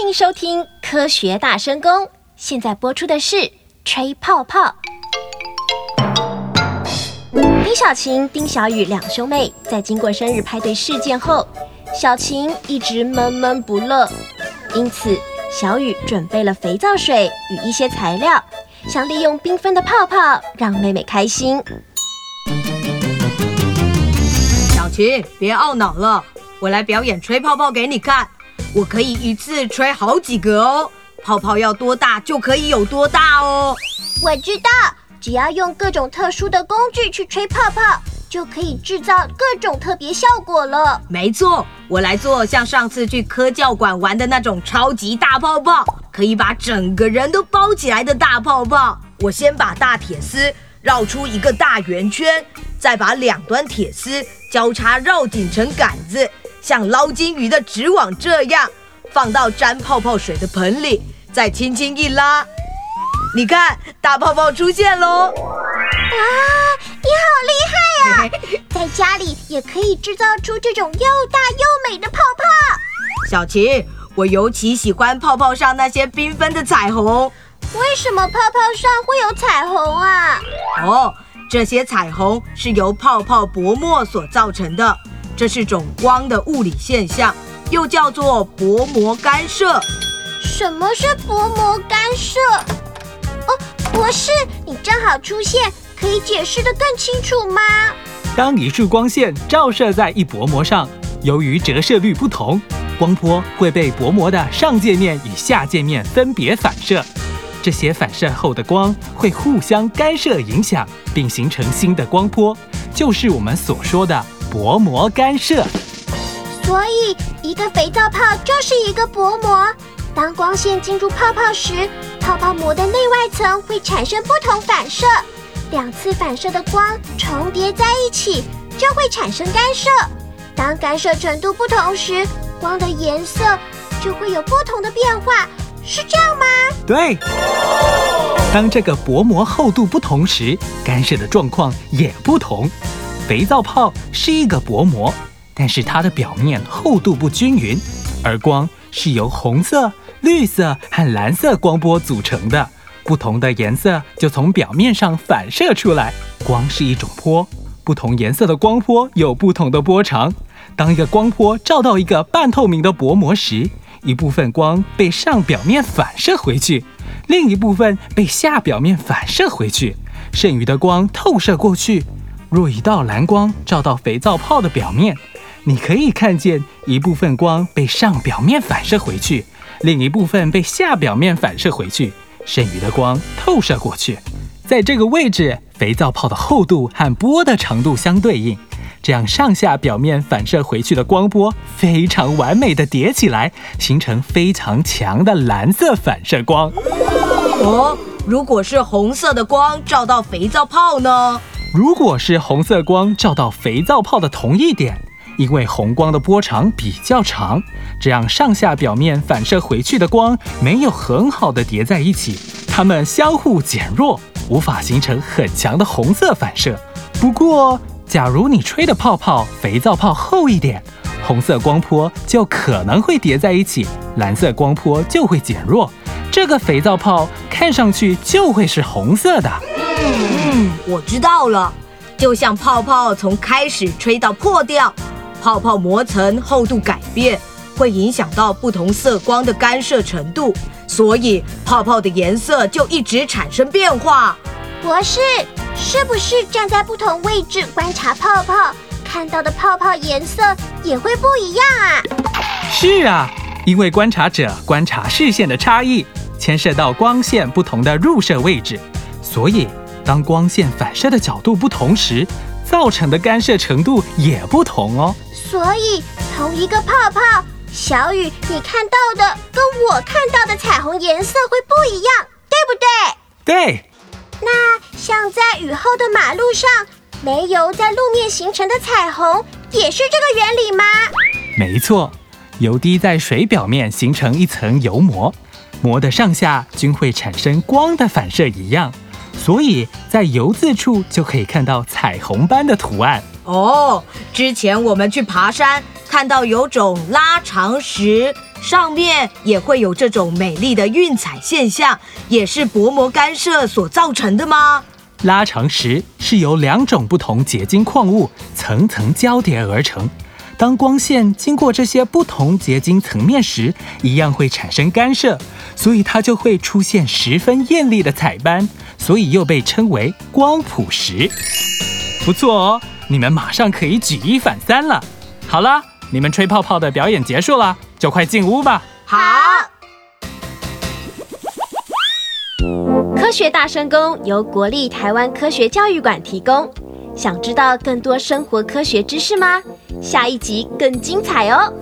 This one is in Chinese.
欢迎收听《科学大声公》，现在播出的是《吹泡泡》。丁小晴、丁小雨两兄妹在经过生日派对事件后，小晴一直闷闷不乐，因此小雨准备了肥皂水与一些材料，想利用缤纷的泡泡让妹妹开心。小晴，别懊恼了，我来表演吹泡泡给你看。我可以一次吹好几个哦，泡泡要多大就可以有多大哦。我知道，只要用各种特殊的工具去吹泡泡，就可以制造各种特别效果了。没错，我来做像上次去科教馆玩的那种超级大泡泡，可以把整个人都包起来的大泡泡。我先把大铁丝绕出一个大圆圈，再把两端铁丝交叉绕紧成杆子。像捞金鱼的纸网这样，放到沾泡泡水的盆里，再轻轻一拉，你看大泡泡出现喽！啊，你好厉害啊！在家里也可以制造出这种又大又美的泡泡。小琪，我尤其喜欢泡泡上那些缤纷的彩虹。为什么泡泡上会有彩虹啊？哦，这些彩虹是由泡泡薄膜所造成的。这是种光的物理现象，又叫做薄膜干涉。什么是薄膜干涉？哦，博士，你正好出现，可以解释得更清楚吗？当一束光线照射在一薄膜上，由于折射率不同，光波会被薄膜的上界面与下界面分别反射。这些反射后的光会互相干涉影响，并形成新的光波，就是我们所说的。薄膜干涉，所以一个肥皂泡就是一个薄膜。当光线进入泡泡时，泡泡膜的内外层会产生不同反射，两次反射的光重叠在一起，就会产生干涉。当干涉程度不同时，光的颜色就会有不同的变化，是这样吗？对。当这个薄膜厚度不同时，干涉的状况也不同。肥皂泡是一个薄膜，但是它的表面厚度不均匀，而光是由红色、绿色和蓝色光波组成的，不同的颜色就从表面上反射出来。光是一种波，不同颜色的光波有不同的波长。当一个光波照到一个半透明的薄膜时，一部分光被上表面反射回去，另一部分被下表面反射回去，剩余的光透射过去。若一道蓝光照到肥皂泡的表面，你可以看见一部分光被上表面反射回去，另一部分被下表面反射回去，剩余的光透射过去。在这个位置，肥皂泡的厚度和波的长度相对应，这样上下表面反射回去的光波非常完美的叠起来，形成非常强的蓝色反射光。哦，如果是红色的光照到肥皂泡呢？如果是红色光照到肥皂泡的同一点，因为红光的波长比较长，这样上下表面反射回去的光没有很好的叠在一起，它们相互减弱，无法形成很强的红色反射。不过，假如你吹的泡泡肥皂泡厚一点，红色光波就可能会叠在一起，蓝色光波就会减弱，这个肥皂泡看上去就会是红色的。嗯，我知道了。就像泡泡从开始吹到破掉，泡泡膜层厚度改变，会影响到不同色光的干涉程度，所以泡泡的颜色就一直产生变化。博士，是不是站在不同位置观察泡泡，看到的泡泡颜色也会不一样啊？是啊，因为观察者观察视线的差异，牵涉到光线不同的入射位置，所以。当光线反射的角度不同时，造成的干涉程度也不同哦。所以，同一个泡泡，小雨你看到的跟我看到的彩虹颜色会不一样，对不对？对。那像在雨后的马路上，煤油在路面形成的彩虹，也是这个原理吗？没错，油滴在水表面形成一层油膜，膜的上下均会产生光的反射一样。所以在油渍处就可以看到彩虹般的图案哦。之前我们去爬山，看到有种拉长石，上面也会有这种美丽的晕彩现象，也是薄膜干涉所造成的吗？拉长石是由两种不同结晶矿物层层交叠而成。当光线经过这些不同结晶层面时，一样会产生干涉，所以它就会出现十分艳丽的彩斑，所以又被称为光谱石。不错哦，你们马上可以举一反三了。好了，你们吹泡泡的表演结束了，就快进屋吧。好，科学大声功由国立台湾科学教育馆提供。想知道更多生活科学知识吗？下一集更精彩哦！